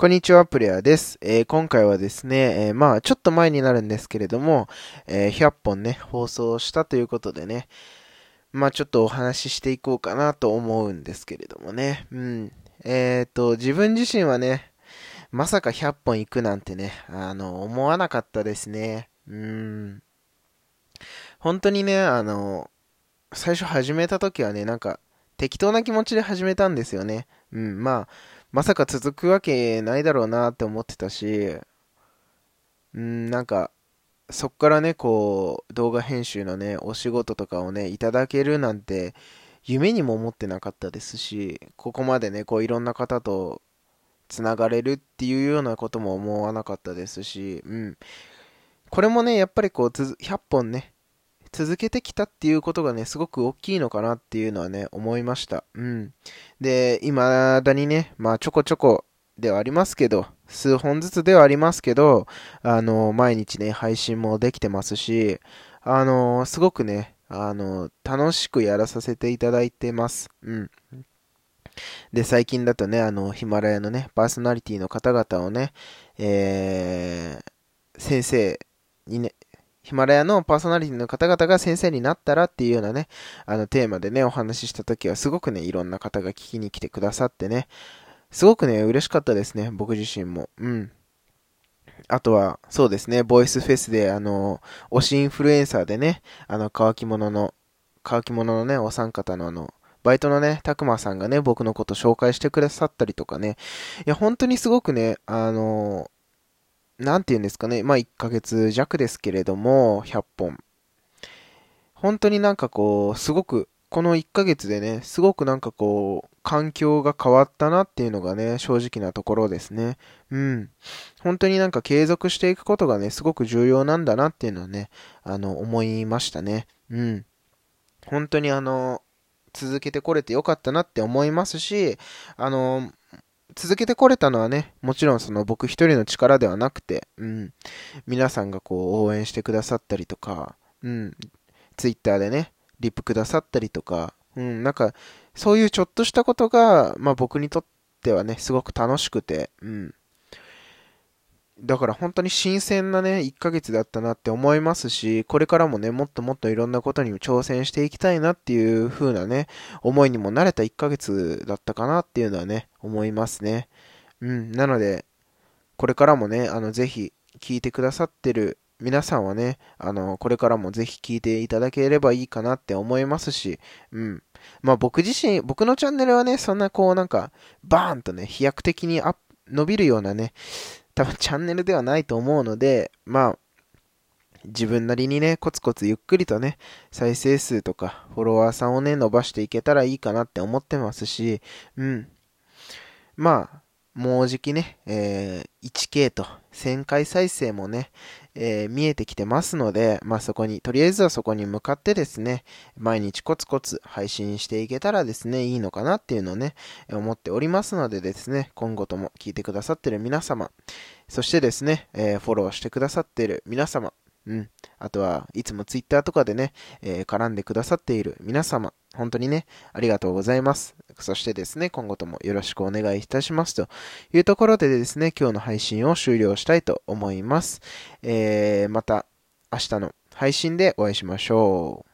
こんにちは、プレイヤーです。えー、今回はですね、えー、まあ、ちょっと前になるんですけれども、えー、100本ね、放送したということでね、まあ、ちょっとお話ししていこうかなと思うんですけれどもね、うん。えっ、と、自分自身はね、まさか100本行くなんてね、あの、思わなかったですね。うん。本当にね、あの、最初始めた時はね、なんか、適当な気持ちで始めたんですよね。うん、まあ、まさか続くわけないだろうなって思ってたし、うん、なんか、そっからね、こう、動画編集のね、お仕事とかをね、いただけるなんて、夢にも思ってなかったですし、ここまでね、こう、いろんな方とつながれるっていうようなことも思わなかったですし、うん。これもね、やっぱりこう、100本ね、続けてきたっていうことがね、すごく大きいのかなっていうのはね、思いました。うん。で、未だにね、まあちょこちょこではありますけど、数本ずつではありますけど、あの、毎日ね、配信もできてますし、あの、すごくね、あの、楽しくやらさせていただいてます。うん。で、最近だとね、あの、ヒマラヤのね、パーソナリティの方々をね、えー、先生にね、ヒマラヤのパーソナリティの方々が先生になったらっていうようなね、あのテーマでね、お話しした時はすごくね、いろんな方が聞きに来てくださってね、すごくね、嬉しかったですね、僕自身も。うん。あとは、そうですね、ボイスフェスで、あの、推しインフルエンサーでね、あの、乾き物の、乾き物のね、お三方のあの、バイトのね、たくまさんがね、僕のこと紹介してくださったりとかね、いや、本当にすごくね、あの、なんて言うんですかね、まあ1ヶ月弱ですけれども、100本。本当になんかこう、すごく、この1ヶ月でね、すごくなんかこう、環境が変わったなっていうのがね、正直なところですね。うん。本当になんか継続していくことがね、すごく重要なんだなっていうのはね、あの、思いましたね。うん。本当にあの、続けてこれてよかったなって思いますし、あの、続けてこれたのはね、もちろんその僕一人の力ではなくて、うん、皆さんがこう応援してくださったりとか、うん、ツイッターでね、リップくださったりとか、うん、なんか、そういうちょっとしたことが、まあ僕にとってはね、すごく楽しくて、うん、だから本当に新鮮なね、1ヶ月だったなって思いますし、これからもね、もっともっといろんなことに挑戦していきたいなっていう風なね、思いにも慣れた1ヶ月だったかなっていうのはね、思いますね。うん、なので、これからもね、あの、ぜひ、聞いてくださってる皆さんはね、あの、これからもぜひ聞いていただければいいかなって思いますし、うん。まあ僕自身、僕のチャンネルはね、そんなこうなんか、バーンとね、飛躍的に、伸びるようなね、多分チャンネルではないと思うので、まあ、自分なりにね、コツコツゆっくりとね、再生数とかフォロワーさんをね、伸ばしていけたらいいかなって思ってますし、うん。まあ、もうじきね、えー、1K と1000回再生もね、えー、見えてきてますので、まあそこに、とりあえずはそこに向かってですね、毎日コツコツ配信していけたらですね、いいのかなっていうのをね、思っておりますのでですね、今後とも聞いてくださってる皆様、そしてですね、えー、フォローしてくださってる皆様、うん。あとは、いつもツイッターとかでね、えー、絡んでくださっている皆様、本当にね、ありがとうございます。そしてですね、今後ともよろしくお願いいたしますというところでですね、今日の配信を終了したいと思います。えー、また明日の配信でお会いしましょう。